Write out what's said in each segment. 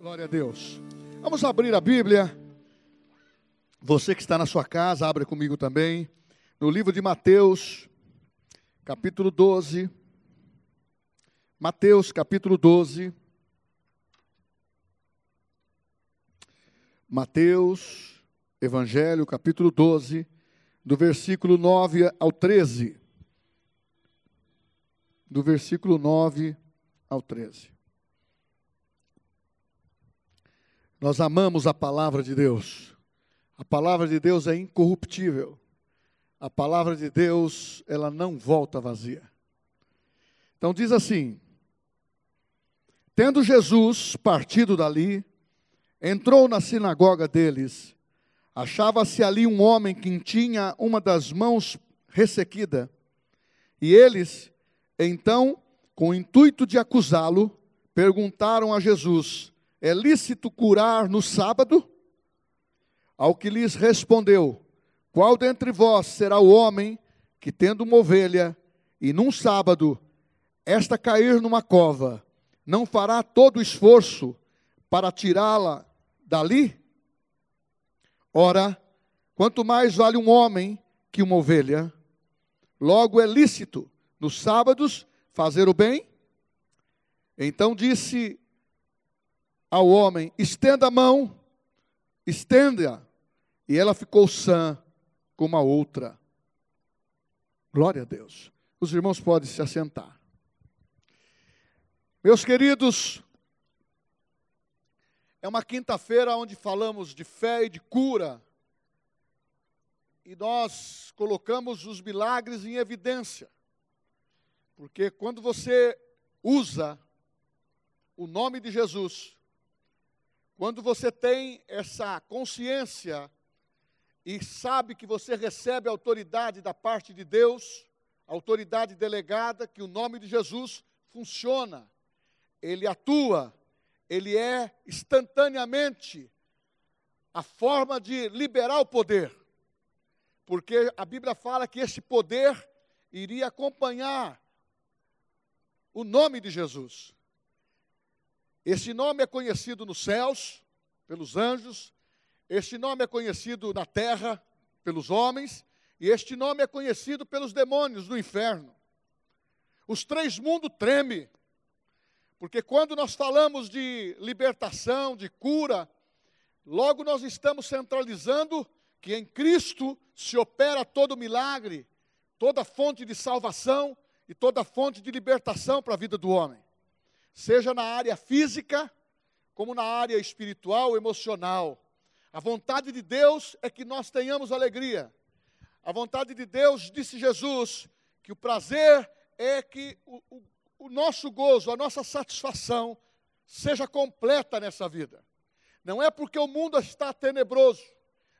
Glória a Deus. Vamos abrir a Bíblia. Você que está na sua casa, abre comigo também. No livro de Mateus, capítulo 12. Mateus, capítulo 12. Mateus, Evangelho, capítulo 12, do versículo 9 ao 13. Do versículo 9 ao 13. Nós amamos a palavra de Deus. A palavra de Deus é incorruptível. A palavra de Deus, ela não volta vazia. Então diz assim: Tendo Jesus partido dali, entrou na sinagoga deles. Achava-se ali um homem que tinha uma das mãos ressequida. E eles, então, com o intuito de acusá-lo, perguntaram a Jesus: é lícito curar no sábado? Ao que lhes respondeu: Qual dentre vós será o homem que, tendo uma ovelha, e num sábado, esta cair numa cova, não fará todo o esforço para tirá-la dali? Ora, quanto mais vale um homem que uma ovelha, logo é lícito, nos sábados, fazer o bem? Então disse ao homem: estenda a mão, estenda. E ela ficou sã como a outra. Glória a Deus. Os irmãos podem se assentar. Meus queridos, é uma quinta-feira onde falamos de fé e de cura. E nós colocamos os milagres em evidência. Porque quando você usa o nome de Jesus, quando você tem essa consciência e sabe que você recebe autoridade da parte de Deus, autoridade delegada, que o nome de Jesus funciona, ele atua, ele é instantaneamente a forma de liberar o poder. Porque a Bíblia fala que esse poder iria acompanhar o nome de Jesus. Este nome é conhecido nos céus, pelos anjos, este nome é conhecido na terra, pelos homens, e este nome é conhecido pelos demônios do inferno. Os três mundos tremem, porque quando nós falamos de libertação, de cura, logo nós estamos centralizando que em Cristo se opera todo milagre, toda fonte de salvação e toda fonte de libertação para a vida do homem seja na área física, como na área espiritual, emocional. A vontade de Deus é que nós tenhamos alegria. A vontade de Deus, disse Jesus, que o prazer é que o, o, o nosso gozo, a nossa satisfação seja completa nessa vida. Não é porque o mundo está tenebroso,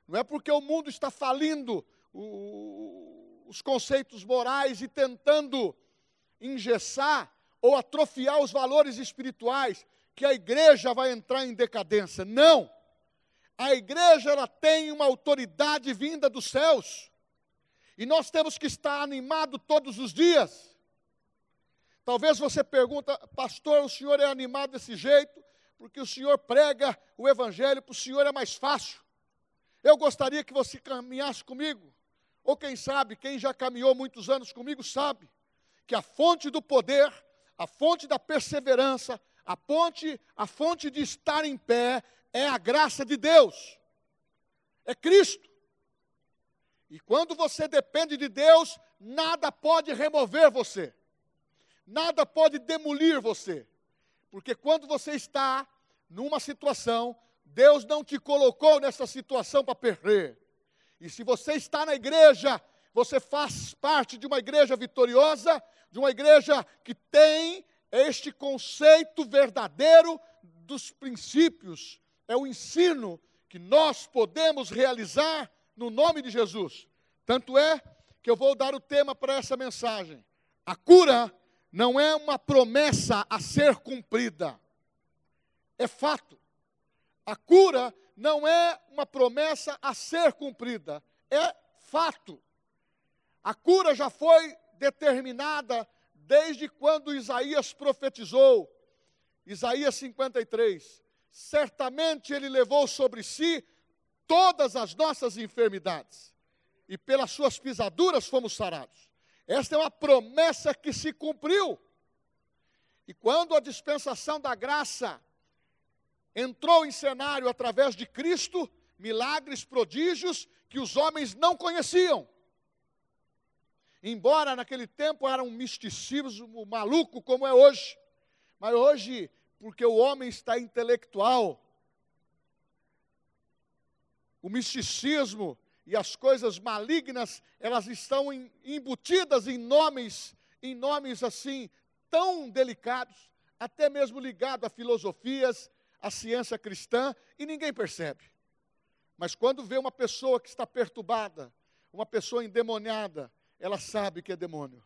não é porque o mundo está falindo o, os conceitos morais e tentando engessar ou atrofiar os valores espirituais, que a igreja vai entrar em decadência. Não! A igreja ela tem uma autoridade vinda dos céus. E nós temos que estar animado todos os dias. Talvez você pergunta, pastor, o senhor é animado desse jeito porque o senhor prega o evangelho, para o senhor é mais fácil. Eu gostaria que você caminhasse comigo. Ou quem sabe, quem já caminhou muitos anos comigo sabe que a fonte do poder a fonte da perseverança, a fonte, a fonte de estar em pé é a graça de Deus. É Cristo. E quando você depende de Deus, nada pode remover você. Nada pode demolir você. Porque quando você está numa situação, Deus não te colocou nessa situação para perder. E se você está na igreja, você faz parte de uma igreja vitoriosa, de uma igreja que tem este conceito verdadeiro dos princípios, é o ensino que nós podemos realizar no nome de Jesus. Tanto é que eu vou dar o tema para essa mensagem. A cura não é uma promessa a ser cumprida, é fato. A cura não é uma promessa a ser cumprida, é fato. A cura já foi determinada desde quando Isaías profetizou. Isaías 53. certamente Ele levou sobre si todas as nossas enfermidades, e pelas suas pisaduras fomos sarados. Esta é uma promessa que se cumpriu. E quando a dispensação da graça entrou em cenário através de Cristo, milagres, prodígios que os homens não conheciam. Embora naquele tempo era um misticismo maluco como é hoje, mas hoje, porque o homem está intelectual, o misticismo e as coisas malignas, elas estão embutidas em nomes, em nomes assim tão delicados, até mesmo ligado a filosofias, a ciência cristã, e ninguém percebe. Mas quando vê uma pessoa que está perturbada, uma pessoa endemoniada, ela sabe que é demônio.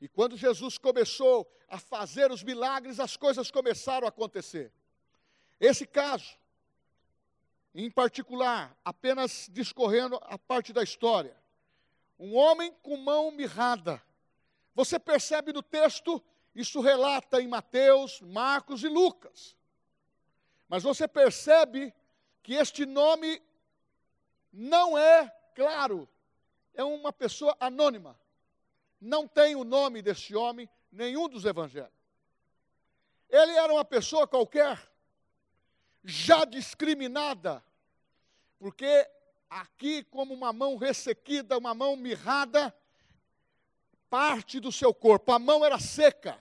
E quando Jesus começou a fazer os milagres, as coisas começaram a acontecer. Esse caso em particular, apenas discorrendo a parte da história. Um homem com mão mirrada. Você percebe no texto, isso relata em Mateus, Marcos e Lucas. Mas você percebe que este nome não é claro, é uma pessoa anônima. Não tem o nome deste homem, nenhum dos evangelhos. Ele era uma pessoa qualquer, já discriminada, porque aqui, como uma mão ressequida, uma mão mirrada, parte do seu corpo, a mão era seca,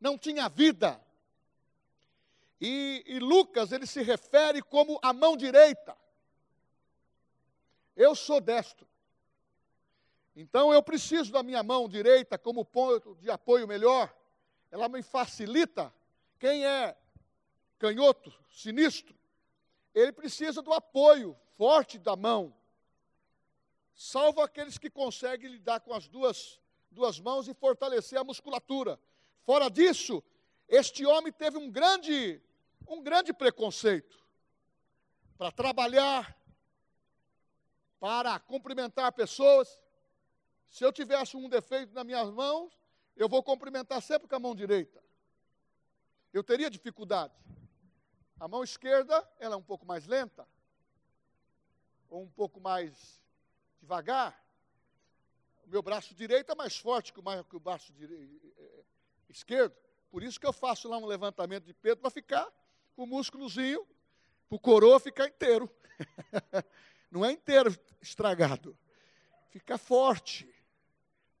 não tinha vida. E, e Lucas, ele se refere como a mão direita. Eu sou destro. Então eu preciso da minha mão direita como ponto de apoio melhor. Ela me facilita. Quem é canhoto, sinistro, ele precisa do apoio forte da mão. Salvo aqueles que conseguem lidar com as duas, duas mãos e fortalecer a musculatura. Fora disso, este homem teve um grande, um grande preconceito para trabalhar, para cumprimentar pessoas. Se eu tivesse um defeito nas minhas mãos, eu vou cumprimentar sempre com a mão direita. Eu teria dificuldade. A mão esquerda, ela é um pouco mais lenta, ou um pouco mais devagar. O meu braço direito é mais forte que o, braço eh, eh, esquerdo. Por isso que eu faço lá um levantamento de peso para ficar com o músculozinho, para o coroa ficar inteiro. Não é inteiro estragado. Fica forte.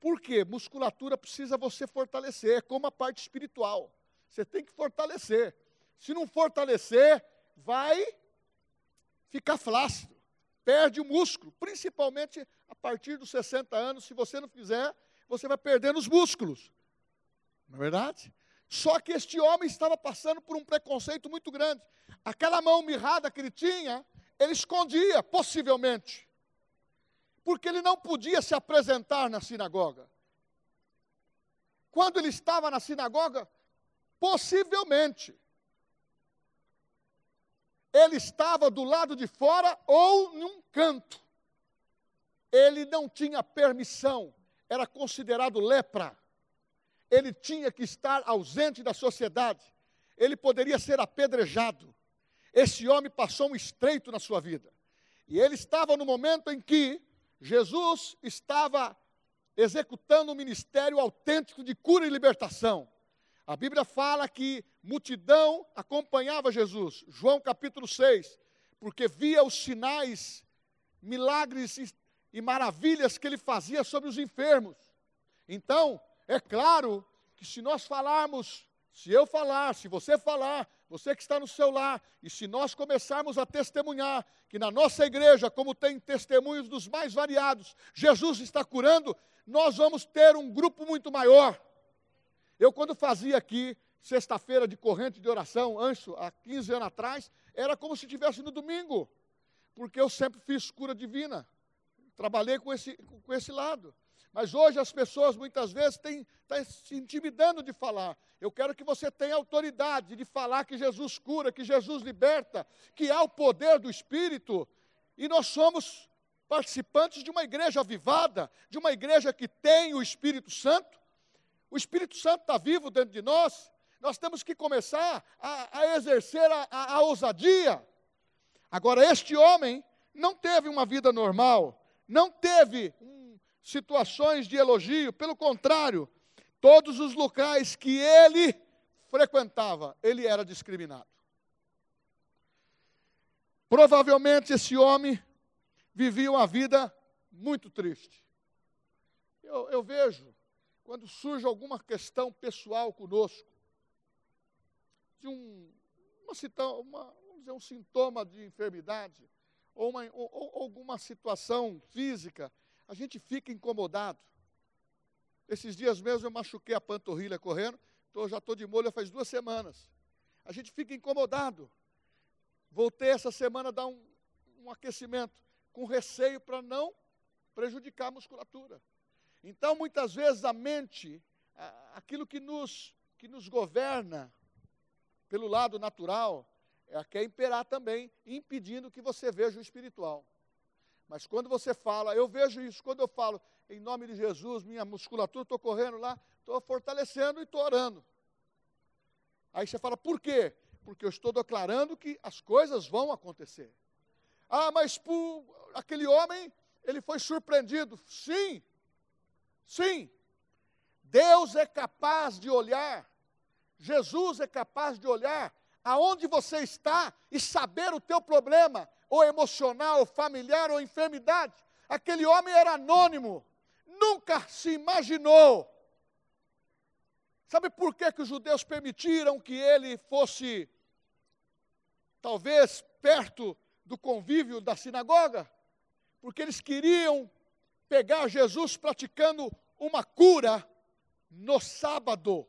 Por quê? Musculatura precisa você fortalecer, é como a parte espiritual. Você tem que fortalecer. Se não fortalecer, vai ficar flácido, perde o músculo, principalmente a partir dos 60 anos, se você não fizer, você vai perdendo os músculos. Não é verdade? Só que este homem estava passando por um preconceito muito grande. Aquela mão mirrada que ele tinha, ele escondia, possivelmente. Porque ele não podia se apresentar na sinagoga. Quando ele estava na sinagoga, possivelmente, ele estava do lado de fora ou num canto. Ele não tinha permissão, era considerado lepra. Ele tinha que estar ausente da sociedade. Ele poderia ser apedrejado. Esse homem passou um estreito na sua vida. E ele estava no momento em que Jesus estava executando um ministério autêntico de cura e libertação. A Bíblia fala que multidão acompanhava Jesus, João capítulo 6, porque via os sinais, milagres e maravilhas que ele fazia sobre os enfermos. Então, é claro que se nós falarmos, se eu falar, se você falar, você que está no seu lar, e se nós começarmos a testemunhar que na nossa igreja, como tem testemunhos dos mais variados, Jesus está curando, nós vamos ter um grupo muito maior. Eu, quando fazia aqui, sexta-feira de corrente de oração, ancho, há 15 anos atrás, era como se estivesse no domingo, porque eu sempre fiz cura divina, trabalhei com esse, com esse lado. Mas hoje as pessoas muitas vezes têm tá se intimidando de falar. Eu quero que você tenha autoridade de falar que Jesus cura, que Jesus liberta, que há o poder do Espírito. E nós somos participantes de uma igreja avivada, de uma igreja que tem o Espírito Santo, o Espírito Santo está vivo dentro de nós. nós temos que começar a, a exercer a, a, a ousadia. Agora, este homem não teve uma vida normal, não teve um, situações de elogio, pelo contrário, todos os locais que ele frequentava, ele era discriminado. Provavelmente esse homem vivia uma vida muito triste. Eu, eu vejo, quando surge alguma questão pessoal conosco, de um, uma, uma, dizer, um sintoma de enfermidade, ou, uma, ou, ou alguma situação física, a gente fica incomodado. Esses dias mesmo eu machuquei a panturrilha correndo, tô, já estou de molho faz duas semanas. A gente fica incomodado. Voltei essa semana a dar um, um aquecimento, com receio para não prejudicar a musculatura. Então, muitas vezes, a mente, aquilo que nos, que nos governa pelo lado natural, é, quer imperar também, impedindo que você veja o espiritual. Mas quando você fala, eu vejo isso, quando eu falo, em nome de Jesus, minha musculatura, estou correndo lá, estou fortalecendo e estou orando. Aí você fala, por quê? Porque eu estou declarando que as coisas vão acontecer. Ah, mas por, aquele homem, ele foi surpreendido. Sim, sim. Deus é capaz de olhar, Jesus é capaz de olhar aonde você está e saber o teu problema, ou emocional, ou familiar, ou enfermidade. Aquele homem era anônimo, nunca se imaginou. Sabe por que, que os judeus permitiram que ele fosse, talvez, perto do convívio da sinagoga? Porque eles queriam pegar Jesus praticando uma cura no sábado.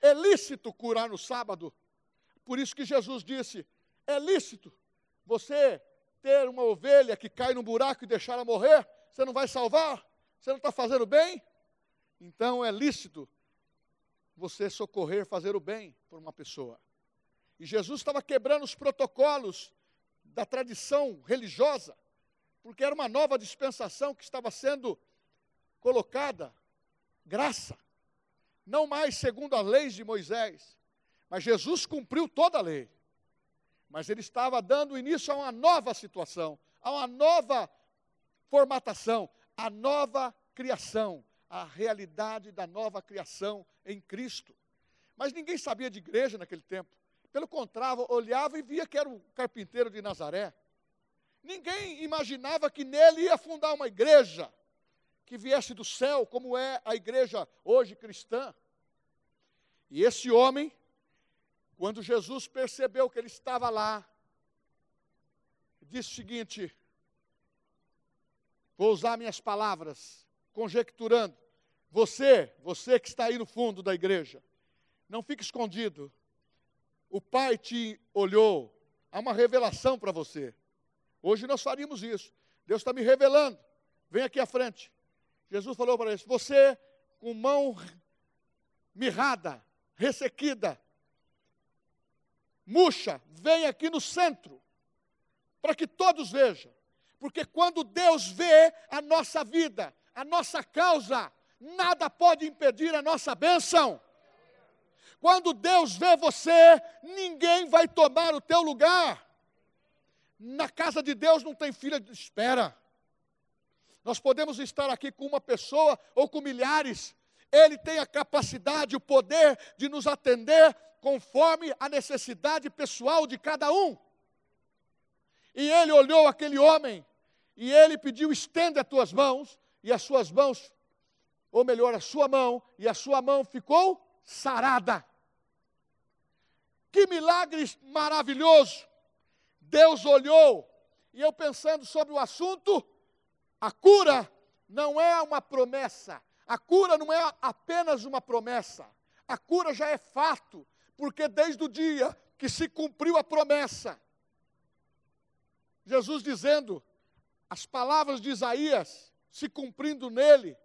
É lícito curar no sábado. Por isso que Jesus disse: é lícito você ter uma ovelha que cai no buraco e deixar ela morrer. Você não vai salvar? Você não está fazendo bem? Então é lícito você socorrer, fazer o bem por uma pessoa. E Jesus estava quebrando os protocolos da tradição religiosa, porque era uma nova dispensação que estava sendo colocada, graça não mais segundo as leis de Moisés, mas Jesus cumpriu toda a lei. Mas ele estava dando início a uma nova situação, a uma nova formatação, a nova criação, a realidade da nova criação em Cristo. Mas ninguém sabia de igreja naquele tempo. Pelo contrário, olhava e via que era o carpinteiro de Nazaré. Ninguém imaginava que nele ia fundar uma igreja que viesse do céu, como é a igreja hoje cristã. E esse homem, quando Jesus percebeu que ele estava lá, disse o seguinte: vou usar minhas palavras, conjecturando. Você, você que está aí no fundo da igreja, não fique escondido. O Pai te olhou, há uma revelação para você. Hoje nós faríamos isso. Deus está me revelando. Vem aqui à frente. Jesus falou para eles: Você, com mão mirrada, ressequida, murcha, vem aqui no centro, para que todos vejam. Porque quando Deus vê a nossa vida, a nossa causa, nada pode impedir a nossa bênção. Quando Deus vê você, ninguém vai tomar o teu lugar. Na casa de Deus não tem filha de espera. Nós podemos estar aqui com uma pessoa ou com milhares. Ele tem a capacidade, o poder de nos atender conforme a necessidade pessoal de cada um. E ele olhou aquele homem e ele pediu: estende as tuas mãos, e as suas mãos, ou melhor, a sua mão, e a sua mão ficou sarada. Que milagre maravilhoso! Deus olhou, e eu pensando sobre o assunto, a cura não é uma promessa, a cura não é apenas uma promessa, a cura já é fato, porque desde o dia que se cumpriu a promessa, Jesus dizendo, as palavras de Isaías se cumprindo nele,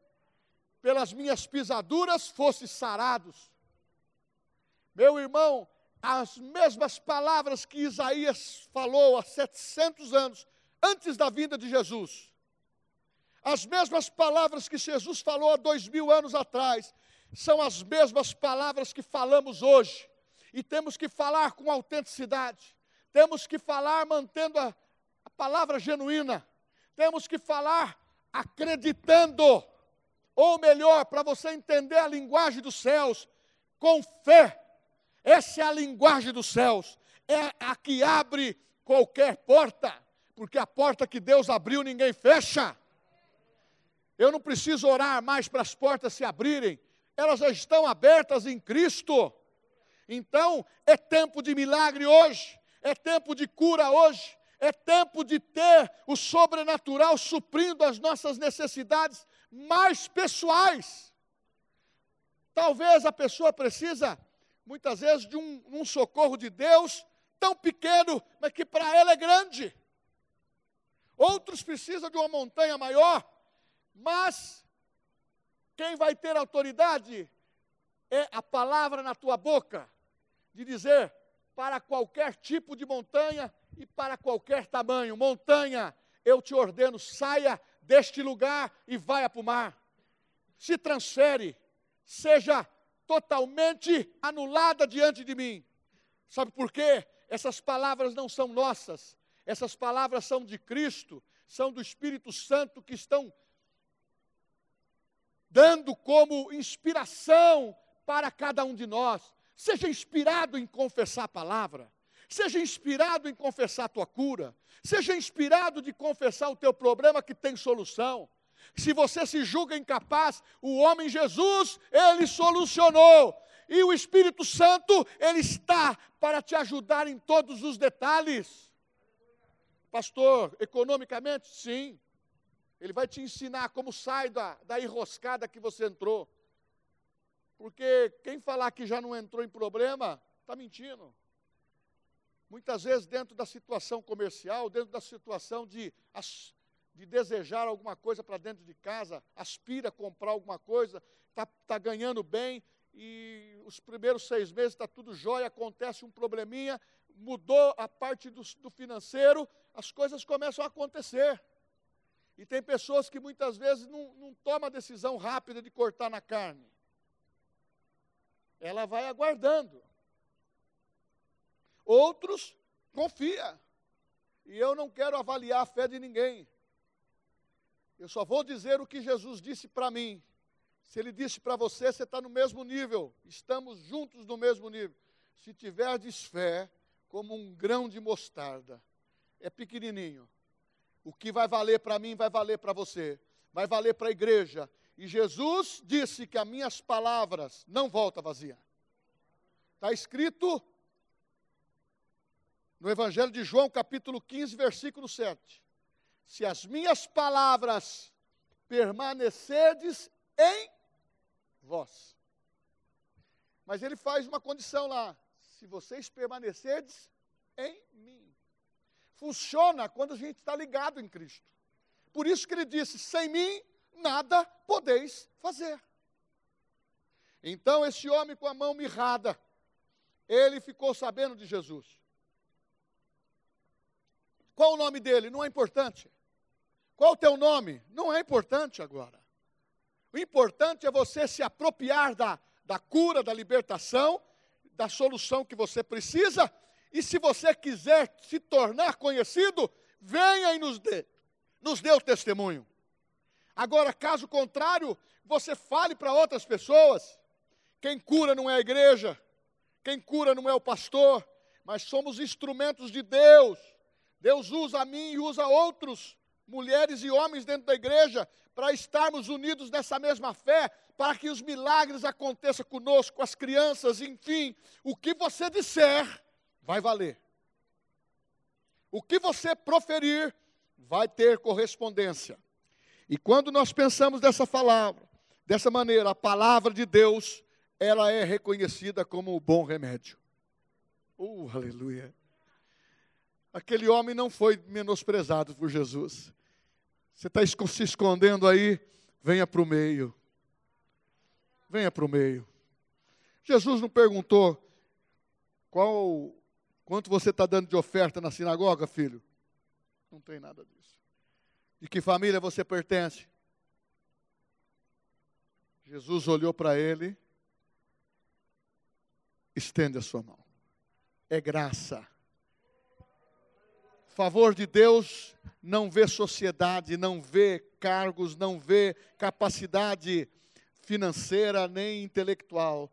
pelas minhas pisaduras fosse sarados. Meu irmão, as mesmas palavras que Isaías falou há 700 anos, antes da vinda de Jesus, as mesmas palavras que Jesus falou há dois mil anos atrás, são as mesmas palavras que falamos hoje. E temos que falar com autenticidade. Temos que falar mantendo a, a palavra genuína. Temos que falar acreditando. Ou melhor, para você entender a linguagem dos céus, com fé. Essa é a linguagem dos céus. É a que abre qualquer porta. Porque a porta que Deus abriu, ninguém fecha. Eu não preciso orar mais para as portas se abrirem, elas já estão abertas em Cristo. Então, é tempo de milagre hoje, é tempo de cura hoje, é tempo de ter o sobrenatural suprindo as nossas necessidades mais pessoais. Talvez a pessoa precisa, muitas vezes, de um, um socorro de Deus tão pequeno, mas que para ela é grande. Outros precisam de uma montanha maior, mas quem vai ter autoridade é a palavra na tua boca, de dizer para qualquer tipo de montanha e para qualquer tamanho: montanha, eu te ordeno, saia deste lugar e vai para o mar. Se transfere, seja totalmente anulada diante de mim. Sabe por quê? Essas palavras não são nossas, essas palavras são de Cristo, são do Espírito Santo que estão dando como inspiração para cada um de nós. Seja inspirado em confessar a palavra. Seja inspirado em confessar a tua cura. Seja inspirado de confessar o teu problema que tem solução. Se você se julga incapaz, o homem Jesus, ele solucionou. E o Espírito Santo, ele está para te ajudar em todos os detalhes. Pastor, economicamente, sim. Ele vai te ensinar como sai da, da enroscada que você entrou. Porque quem falar que já não entrou em problema, está mentindo. Muitas vezes, dentro da situação comercial, dentro da situação de, de desejar alguma coisa para dentro de casa, aspira a comprar alguma coisa, está tá ganhando bem, e os primeiros seis meses está tudo jóia, acontece um probleminha, mudou a parte do, do financeiro, as coisas começam a acontecer. E tem pessoas que muitas vezes não, não tomam a decisão rápida de cortar na carne. Ela vai aguardando. Outros confia. E eu não quero avaliar a fé de ninguém. Eu só vou dizer o que Jesus disse para mim. Se ele disse para você, você está no mesmo nível. Estamos juntos no mesmo nível. Se tiverdes fé, como um grão de mostarda, é pequenininho, o que vai valer para mim vai valer para você, vai valer para a igreja. E Jesus disse que as minhas palavras não voltam vazia. Está escrito no Evangelho de João, capítulo 15, versículo 7. Se as minhas palavras permanecerdes em vós. Mas ele faz uma condição lá: se vocês permanecerdes em mim funciona quando a gente está ligado em Cristo. Por isso que ele disse: sem mim nada podeis fazer. Então, esse homem com a mão mirrada, ele ficou sabendo de Jesus. Qual o nome dele? Não é importante. Qual o teu nome? Não é importante agora. O importante é você se apropriar da, da cura, da libertação, da solução que você precisa e se você quiser se tornar conhecido, venha e nos dê, nos dê o testemunho. Agora, caso contrário, você fale para outras pessoas. Quem cura não é a igreja, quem cura não é o pastor, mas somos instrumentos de Deus. Deus usa a mim e usa outros, mulheres e homens dentro da igreja, para estarmos unidos nessa mesma fé, para que os milagres aconteçam conosco, com as crianças, enfim. O que você disser, vai valer. O que você proferir vai ter correspondência. E quando nós pensamos dessa palavra, dessa maneira, a palavra de Deus, ela é reconhecida como o bom remédio. Uh, aleluia. Aquele homem não foi menosprezado por Jesus. Você está se escondendo aí, venha para o meio. Venha para o meio. Jesus não perguntou qual Quanto você está dando de oferta na sinagoga, filho? Não tem nada disso. De que família você pertence? Jesus olhou para ele, estende a sua mão. É graça. Favor de Deus não vê sociedade, não vê cargos, não vê capacidade financeira nem intelectual.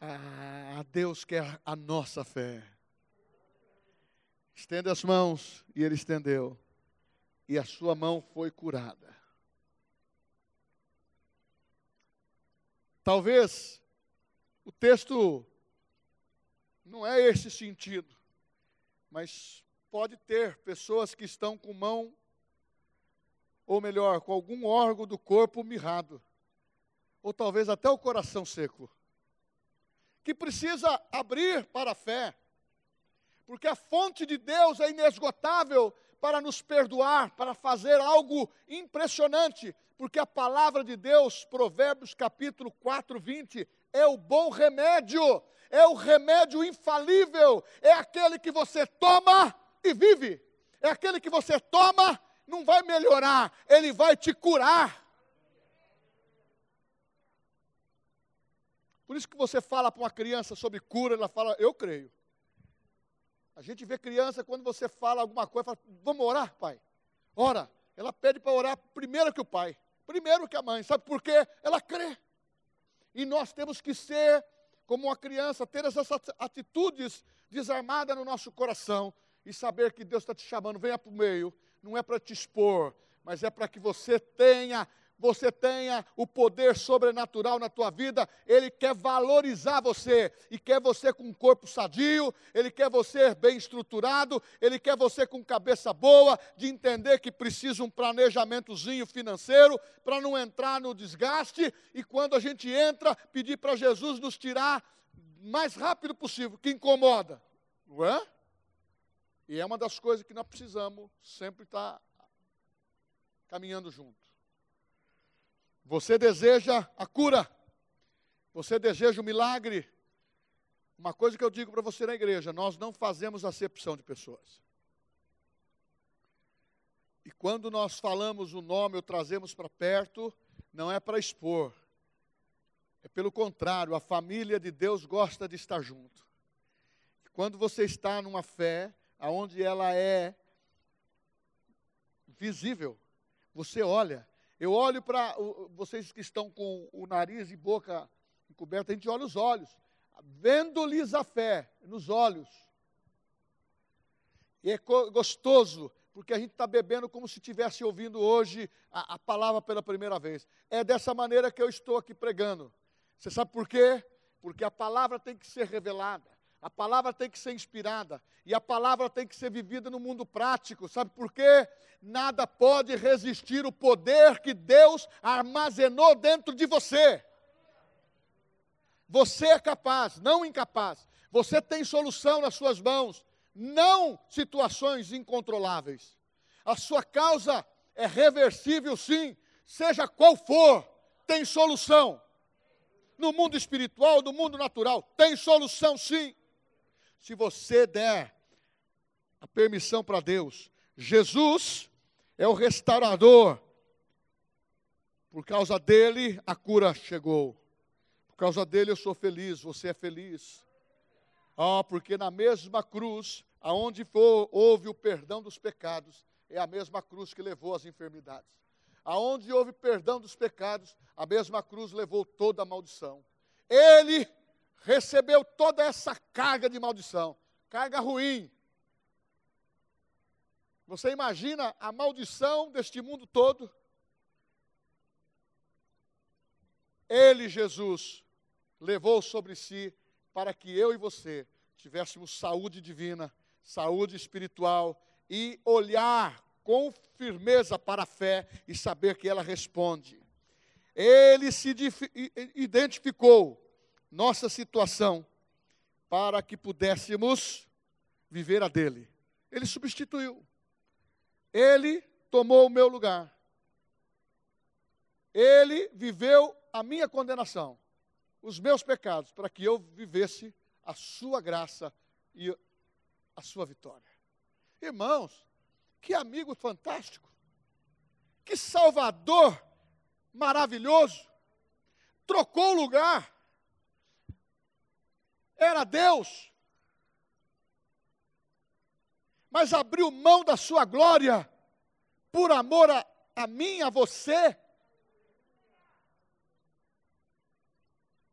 Ah, Deus quer a nossa fé. Estende as mãos, e ele estendeu, e a sua mão foi curada. Talvez o texto não é esse sentido, mas pode ter pessoas que estão com mão, ou melhor, com algum órgão do corpo mirrado, ou talvez até o coração seco, que precisa abrir para a fé, porque a fonte de Deus é inesgotável para nos perdoar, para fazer algo impressionante, porque a palavra de Deus, Provérbios capítulo 4, 20, é o bom remédio, é o remédio infalível, é aquele que você toma e vive, é aquele que você toma, não vai melhorar, ele vai te curar. Por isso que você fala para uma criança sobre cura, ela fala, eu creio. A gente vê criança, quando você fala alguma coisa, fala, vamos orar, pai? Ora. Ela pede para orar primeiro que o pai, primeiro que a mãe. Sabe por quê? Ela crê. E nós temos que ser como uma criança, ter essas atitudes desarmadas no nosso coração e saber que Deus está te chamando, venha para o meio, não é para te expor, mas é para que você tenha você tenha o poder sobrenatural na tua vida, Ele quer valorizar você, e quer você com um corpo sadio, Ele quer você bem estruturado, Ele quer você com cabeça boa, de entender que precisa um planejamentozinho financeiro, para não entrar no desgaste, e quando a gente entra, pedir para Jesus nos tirar mais rápido possível, que incomoda, não é? E é uma das coisas que nós precisamos sempre estar tá caminhando junto. Você deseja a cura, você deseja o milagre. Uma coisa que eu digo para você na igreja: nós não fazemos acepção de pessoas. E quando nós falamos o nome ou trazemos para perto, não é para expor. É pelo contrário, a família de Deus gosta de estar junto. quando você está numa fé, aonde ela é visível, você olha, eu olho para vocês que estão com o nariz e boca encoberta, a gente olha os olhos, vendo-lhes a fé nos olhos. E é gostoso, porque a gente está bebendo como se estivesse ouvindo hoje a, a palavra pela primeira vez. É dessa maneira que eu estou aqui pregando. Você sabe por quê? Porque a palavra tem que ser revelada. A palavra tem que ser inspirada e a palavra tem que ser vivida no mundo prático. Sabe por quê? Nada pode resistir o poder que Deus armazenou dentro de você. Você é capaz, não incapaz. Você tem solução nas suas mãos, não situações incontroláveis. A sua causa é reversível, sim, seja qual for, tem solução. No mundo espiritual, no mundo natural, tem solução, sim se você der a permissão para Deus. Jesus é o restaurador. Por causa dele, a cura chegou. Por causa dele, eu sou feliz. Você é feliz. Ah, porque na mesma cruz, aonde for, houve o perdão dos pecados, é a mesma cruz que levou as enfermidades. Aonde houve perdão dos pecados, a mesma cruz levou toda a maldição. Ele recebeu toda essa carga de maldição, carga ruim. Você imagina a maldição deste mundo todo? Ele, Jesus, levou sobre si para que eu e você tivéssemos saúde divina, saúde espiritual e olhar com firmeza para a fé e saber que ela responde. Ele se identificou nossa situação para que pudéssemos viver a dele. Ele substituiu. Ele tomou o meu lugar. Ele viveu a minha condenação, os meus pecados, para que eu vivesse a sua graça e a sua vitória. Irmãos, que amigo fantástico, que salvador maravilhoso. trocou o lugar. Era Deus. Mas abriu mão da sua glória por amor a, a mim, a você.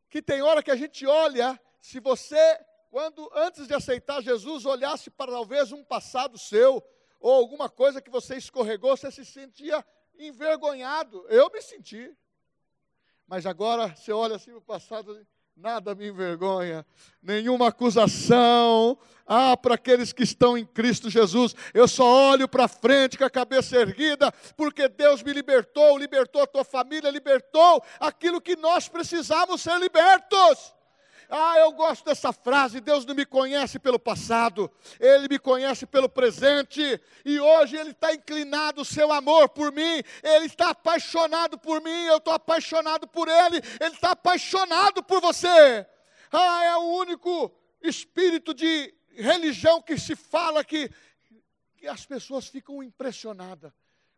Que tem hora que a gente olha, se você, quando antes de aceitar Jesus, olhasse para talvez um passado seu, ou alguma coisa que você escorregou, você se sentia envergonhado. Eu me senti. Mas agora você olha assim para o passado, nada me envergonha, nenhuma acusação. Ah, para aqueles que estão em Cristo Jesus, eu só olho para frente com a cabeça erguida, porque Deus me libertou, libertou a tua família, libertou aquilo que nós precisamos ser libertos. Ah, eu gosto dessa frase: Deus não me conhece pelo passado, Ele me conhece pelo presente, e hoje Ele está inclinado o seu amor por mim, Ele está apaixonado por mim, eu estou apaixonado por Ele, Ele está apaixonado por você. Ah, é o único espírito de religião que se fala que, que as pessoas ficam impressionadas.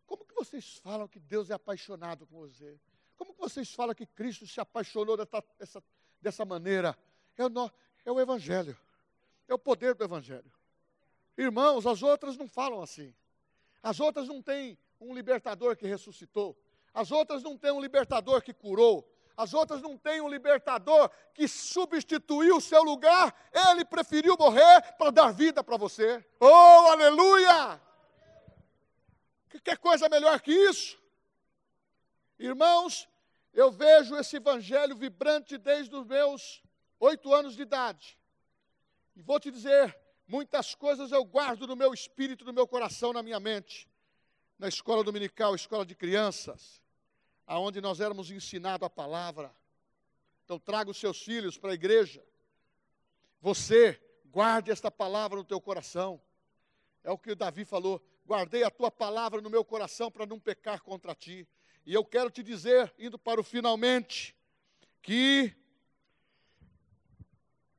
Como que vocês falam que Deus é apaixonado com você? Como que vocês falam que Cristo se apaixonou dessa, dessa dessa maneira. É o, é o Evangelho. É o poder do Evangelho. Irmãos, as outras não falam assim. As outras não têm um libertador que ressuscitou. As outras não têm um libertador que curou. As outras não têm um libertador que substituiu o seu lugar. Ele preferiu morrer para dar vida para você. Oh, aleluia! Que, que coisa melhor que isso? Irmãos, eu vejo esse evangelho vibrante desde os meus oito anos de idade. E vou te dizer, muitas coisas eu guardo no meu espírito, no meu coração, na minha mente. Na escola dominical, escola de crianças, aonde nós éramos ensinados a palavra. Então traga os seus filhos para a igreja. Você guarde esta palavra no teu coração. É o que o Davi falou: guardei a tua palavra no meu coração para não pecar contra ti. E eu quero te dizer, indo para o finalmente, que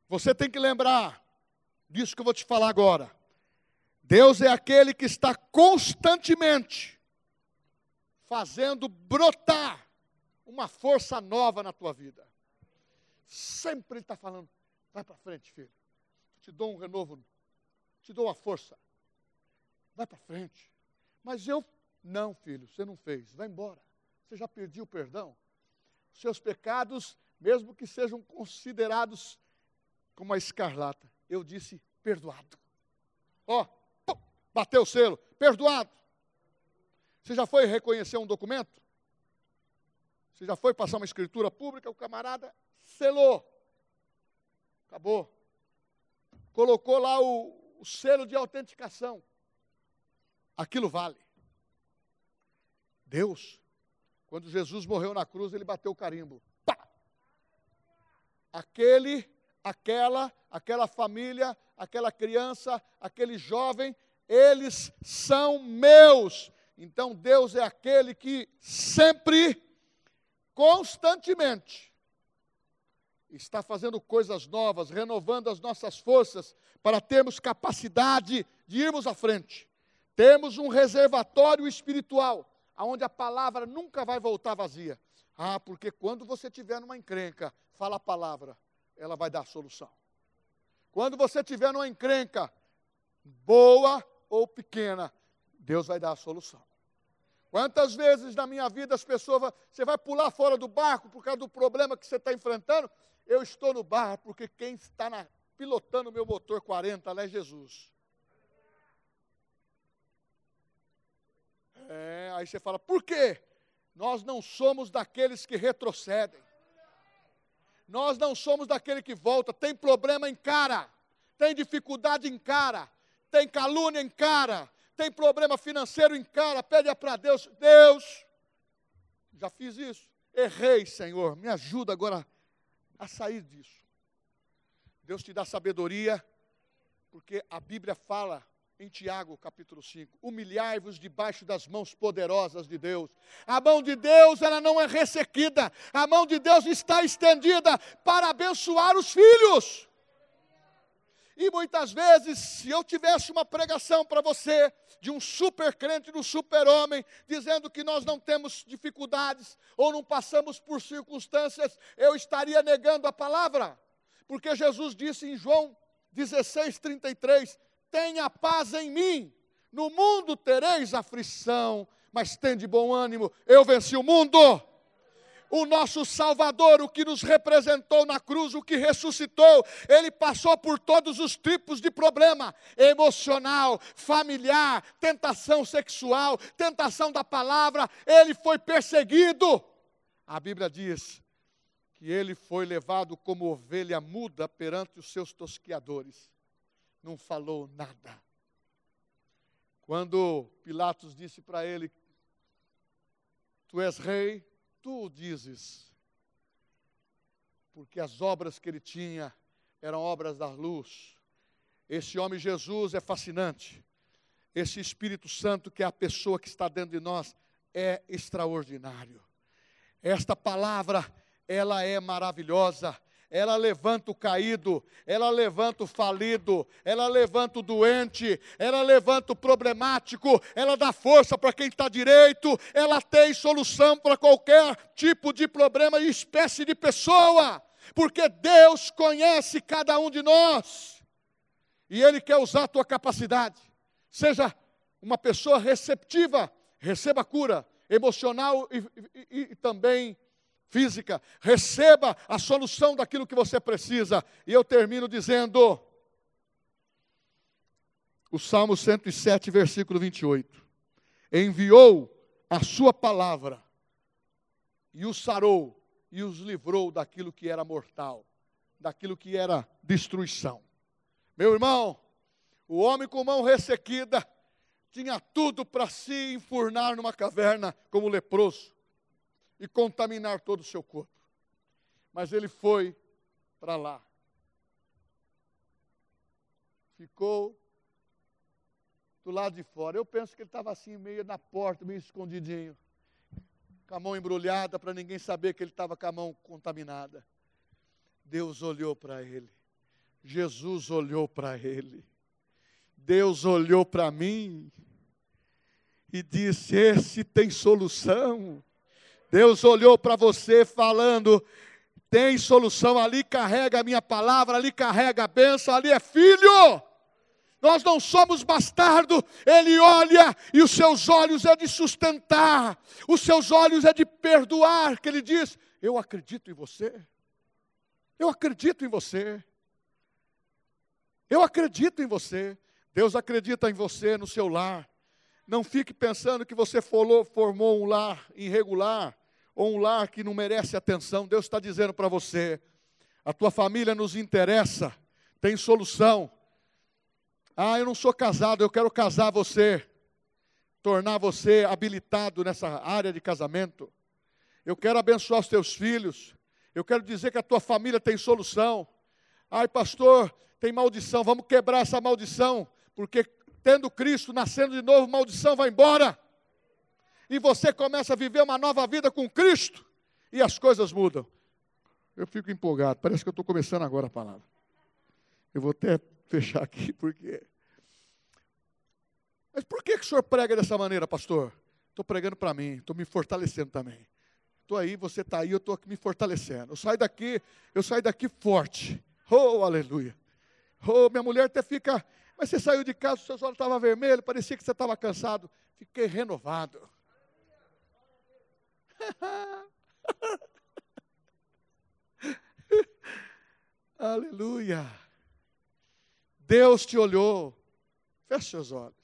você tem que lembrar disso que eu vou te falar agora. Deus é aquele que está constantemente fazendo brotar uma força nova na tua vida. Sempre Ele está falando, vai para frente, filho. Te dou um renovo, te dou uma força. Vai para frente. Mas eu, não, filho, você não fez, vai embora. Você já pediu perdão? Os seus pecados, mesmo que sejam considerados como a escarlata, eu disse perdoado. Ó, oh, bateu o selo, perdoado. Você já foi reconhecer um documento? Você já foi passar uma escritura pública? O camarada selou. Acabou. Colocou lá o, o selo de autenticação. Aquilo vale. Deus quando Jesus morreu na cruz, ele bateu o carimbo. Pá! Aquele, aquela, aquela família, aquela criança, aquele jovem, eles são meus. Então Deus é aquele que sempre, constantemente, está fazendo coisas novas, renovando as nossas forças para termos capacidade de irmos à frente. Temos um reservatório espiritual aonde a palavra nunca vai voltar vazia. Ah, porque quando você tiver numa encrenca, fala a palavra, ela vai dar solução. Quando você tiver numa encrenca, boa ou pequena, Deus vai dar a solução. Quantas vezes na minha vida as pessoas, você vai pular fora do barco por causa do problema que você está enfrentando? Eu estou no barco porque quem está na, pilotando o meu motor 40 lá é Jesus. É, aí você fala, por quê? Nós não somos daqueles que retrocedem. Nós não somos daquele que volta. Tem problema em cara. Tem dificuldade em cara. Tem calúnia em cara. Tem problema financeiro em cara. Pede para Deus. Deus, já fiz isso. Errei, Senhor. Me ajuda agora a sair disso. Deus te dá sabedoria. Porque a Bíblia fala em Tiago capítulo 5. Humilhai-vos debaixo das mãos poderosas de Deus. A mão de Deus, ela não é ressequida. A mão de Deus está estendida para abençoar os filhos. E muitas vezes, se eu tivesse uma pregação para você, de um super crente, do super homem, dizendo que nós não temos dificuldades ou não passamos por circunstâncias, eu estaria negando a palavra. Porque Jesus disse em João 16, 33: Tenha paz em mim, no mundo tereis aflição, mas tende bom ânimo, eu venci o mundo. O nosso Salvador, o que nos representou na cruz, o que ressuscitou, ele passou por todos os tipos de problema emocional, familiar, tentação sexual, tentação da palavra, ele foi perseguido. A Bíblia diz que ele foi levado como ovelha muda perante os seus tosquiadores, não falou nada. Quando Pilatos disse para ele: Tu és rei, tu dizes, porque as obras que ele tinha eram obras da luz. Esse homem Jesus é fascinante. Esse Espírito Santo, que é a pessoa que está dentro de nós, é extraordinário. Esta palavra, ela é maravilhosa ela levanta o caído, ela levanta o falido, ela levanta o doente, ela levanta o problemático, ela dá força para quem está direito, ela tem solução para qualquer tipo de problema e espécie de pessoa, porque Deus conhece cada um de nós e Ele quer usar a tua capacidade. Seja uma pessoa receptiva, receba cura emocional e, e, e também física, receba a solução daquilo que você precisa. E eu termino dizendo, o Salmo 107, versículo 28. Enviou a sua palavra e os sarou e os livrou daquilo que era mortal, daquilo que era destruição. Meu irmão, o homem com mão ressequida tinha tudo para se enfurnar numa caverna como leproso e contaminar todo o seu corpo. Mas ele foi para lá. Ficou do lado de fora. Eu penso que ele estava assim, meio na porta, meio escondidinho, com a mão embrulhada para ninguém saber que ele estava com a mão contaminada. Deus olhou para ele. Jesus olhou para ele. Deus olhou para mim e disse: Esse tem solução. Deus olhou para você falando: tem solução, ali carrega a minha palavra, ali carrega a bênção, ali é filho. Nós não somos bastardo, ele olha e os seus olhos é de sustentar, os seus olhos é de perdoar, que ele diz: Eu acredito em você, eu acredito em você, eu acredito em você. Deus acredita em você no seu lar. Não fique pensando que você formou um lar irregular ou um lar que não merece atenção, Deus está dizendo para você: a tua família nos interessa, tem solução. Ah, eu não sou casado, eu quero casar você, tornar você habilitado nessa área de casamento. Eu quero abençoar os teus filhos. Eu quero dizer que a tua família tem solução. Ai, pastor, tem maldição, vamos quebrar essa maldição, porque tendo Cristo nascendo de novo, maldição vai embora e você começa a viver uma nova vida com Cristo e as coisas mudam. Eu fico empolgado, parece que eu estou começando agora a palavra. Eu vou até fechar aqui, porque. Mas por que, que o senhor prega dessa maneira, pastor? Estou pregando para mim, estou me fortalecendo também. Estou aí, você está aí, eu estou me fortalecendo. Eu saio daqui, eu saio daqui forte. Oh, aleluia. Oh, minha mulher até fica. Mas você saiu de casa, o seu olhos estava vermelho, parecia que você estava cansado. Fiquei renovado. Aleluia. Deus te olhou. Feche seus olhos.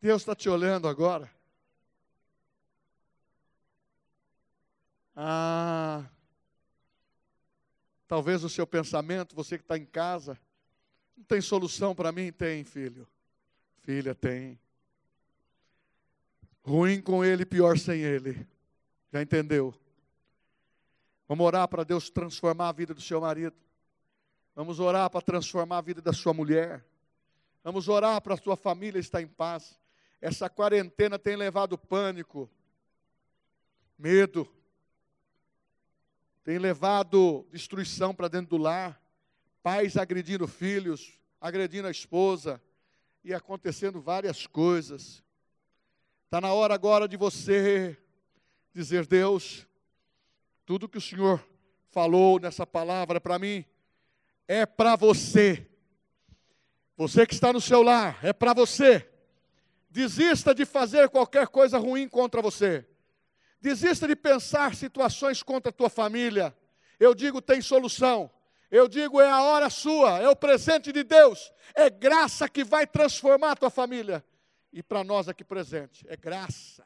Deus está te olhando agora. Ah, talvez o seu pensamento, você que está em casa, não tem solução para mim? Tem, filho. Filha, tem. Ruim com ele, pior sem ele. Já entendeu? Vamos orar para Deus transformar a vida do seu marido. Vamos orar para transformar a vida da sua mulher. Vamos orar para a sua família estar em paz. Essa quarentena tem levado pânico, medo, tem levado destruição para dentro do lar. Pais agredindo filhos, agredindo a esposa e acontecendo várias coisas. Está na hora agora de você dizer: Deus, tudo que o Senhor falou nessa palavra para mim é para você. Você que está no seu lar, é para você. Desista de fazer qualquer coisa ruim contra você. Desista de pensar situações contra a tua família. Eu digo, tem solução. Eu digo, é a hora sua, é o presente de Deus, é graça que vai transformar a tua família. E para nós aqui presente, é graça.